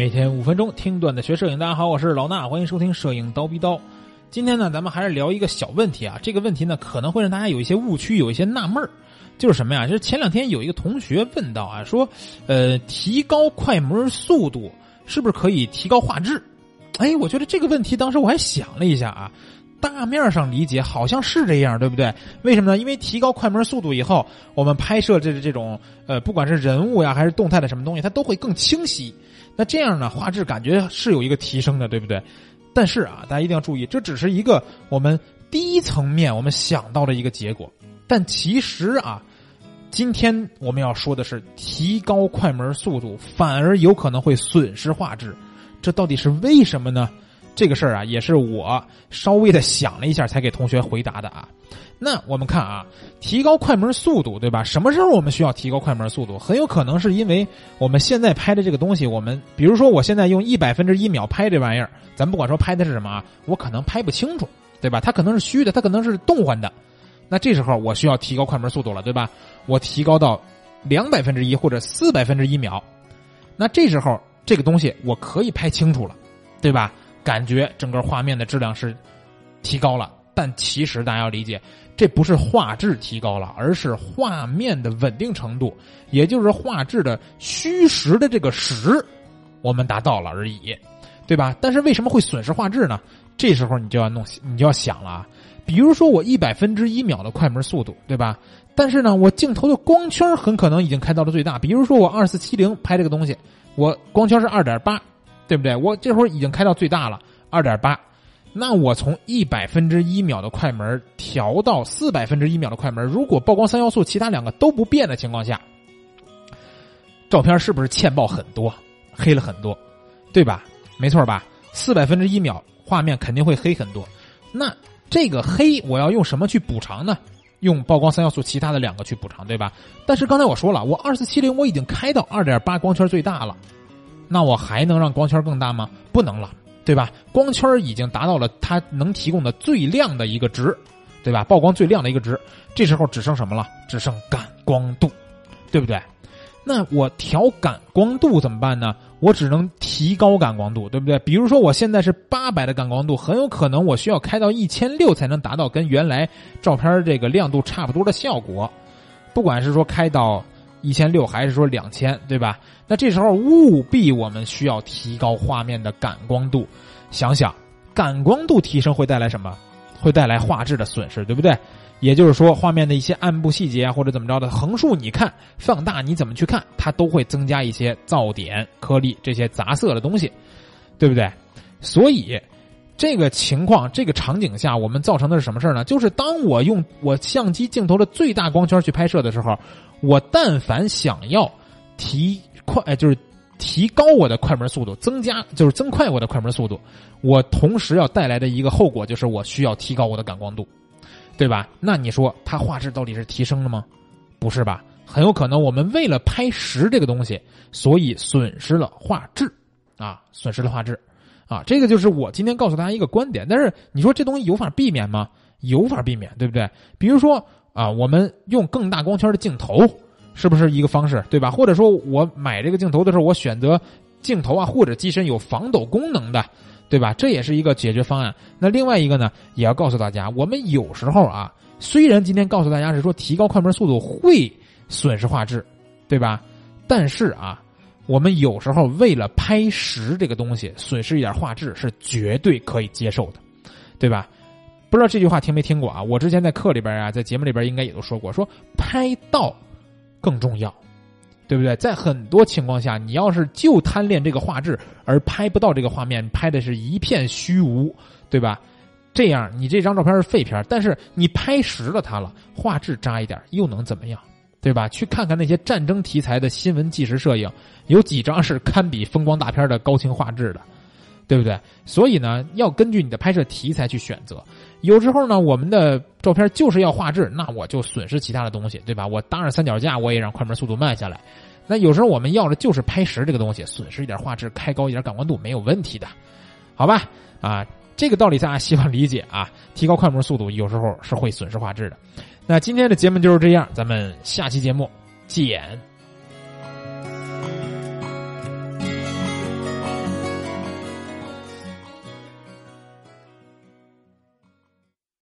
每天五分钟听段子学摄影，大家好，我是老衲，欢迎收听摄影刀逼刀。今天呢，咱们还是聊一个小问题啊。这个问题呢，可能会让大家有一些误区，有一些纳闷儿就是什么呀？就是前两天有一个同学问到啊，说，呃，提高快门速度是不是可以提高画质？哎，我觉得这个问题当时我还想了一下啊，大面上理解好像是这样，对不对？为什么呢？因为提高快门速度以后，我们拍摄这这种呃，不管是人物呀还是动态的什么东西，它都会更清晰。那这样呢，画质感觉是有一个提升的，对不对？但是啊，大家一定要注意，这只是一个我们第一层面我们想到的一个结果。但其实啊，今天我们要说的是，提高快门速度反而有可能会损失画质，这到底是为什么呢？这个事儿啊，也是我稍微的想了一下才给同学回答的啊。那我们看啊，提高快门速度，对吧？什么时候我们需要提高快门速度？很有可能是因为我们现在拍的这个东西，我们比如说我现在用一百分之一秒拍这玩意儿，咱不管说拍的是什么啊，我可能拍不清楚，对吧？它可能是虚的，它可能是动换的。那这时候我需要提高快门速度了，对吧？我提高到两百分之一或者四百分之一秒，那这时候这个东西我可以拍清楚了，对吧？感觉整个画面的质量是提高了，但其实大家要理解，这不是画质提高了，而是画面的稳定程度，也就是画质的虚实的这个实，我们达到了而已，对吧？但是为什么会损失画质呢？这时候你就要弄，你就要想了啊。比如说我一百分之一秒的快门速度，对吧？但是呢，我镜头的光圈很可能已经开到了最大。比如说我二四七零拍这个东西，我光圈是二点八。对不对？我这会儿已经开到最大了，二点八。那我从一百分之一秒的快门调到四百分之一秒的快门，如果曝光三要素其他两个都不变的情况下，照片是不是欠曝很多，黑了很多，对吧？没错吧？四百分之一秒画面肯定会黑很多。那这个黑我要用什么去补偿呢？用曝光三要素其他的两个去补偿，对吧？但是刚才我说了，我二四七零我已经开到二点八光圈最大了。那我还能让光圈更大吗？不能了，对吧？光圈已经达到了它能提供的最亮的一个值，对吧？曝光最亮的一个值，这时候只剩什么了？只剩感光度，对不对？那我调感光度怎么办呢？我只能提高感光度，对不对？比如说我现在是八百的感光度，很有可能我需要开到一千六才能达到跟原来照片这个亮度差不多的效果。不管是说开到。一千六还是说两千，对吧？那这时候务必我们需要提高画面的感光度。想想感光度提升会带来什么？会带来画质的损失，对不对？也就是说，画面的一些暗部细节啊，或者怎么着的，横竖你看，放大你怎么去看，它都会增加一些噪点、颗粒这些杂色的东西，对不对？所以这个情况、这个场景下，我们造成的是什么事呢？就是当我用我相机镜头的最大光圈去拍摄的时候。我但凡想要提快，就是提高我的快门速度，增加就是增快我的快门速度，我同时要带来的一个后果就是我需要提高我的感光度，对吧？那你说它画质到底是提升了吗？不是吧？很有可能我们为了拍实这个东西，所以损失了画质啊，损失了画质啊。这个就是我今天告诉大家一个观点。但是你说这东西有法避免吗？有法避免，对不对？比如说。啊，我们用更大光圈的镜头，是不是一个方式，对吧？或者说我买这个镜头的时候，我选择镜头啊或者机身有防抖功能的，对吧？这也是一个解决方案。那另外一个呢，也要告诉大家，我们有时候啊，虽然今天告诉大家是说提高快门速度会损失画质，对吧？但是啊，我们有时候为了拍实这个东西，损失一点画质是绝对可以接受的，对吧？不知道这句话听没听过啊？我之前在课里边啊，在节目里边应该也都说过，说拍到更重要，对不对？在很多情况下，你要是就贪恋这个画质而拍不到这个画面，拍的是一片虚无，对吧？这样你这张照片是废片，但是你拍实了它了，画质差一点又能怎么样？对吧？去看看那些战争题材的新闻纪实摄影，有几张是堪比风光大片的高清画质的。对不对？所以呢，要根据你的拍摄题材去选择。有时候呢，我们的照片就是要画质，那我就损失其他的东西，对吧？我搭上三脚架，我也让快门速度慢下来。那有时候我们要的就是拍实这个东西，损失一点画质，开高一点感光度没有问题的，好吧？啊，这个道理大家希望理解啊。提高快门速度有时候是会损失画质的。那今天的节目就是这样，咱们下期节目见。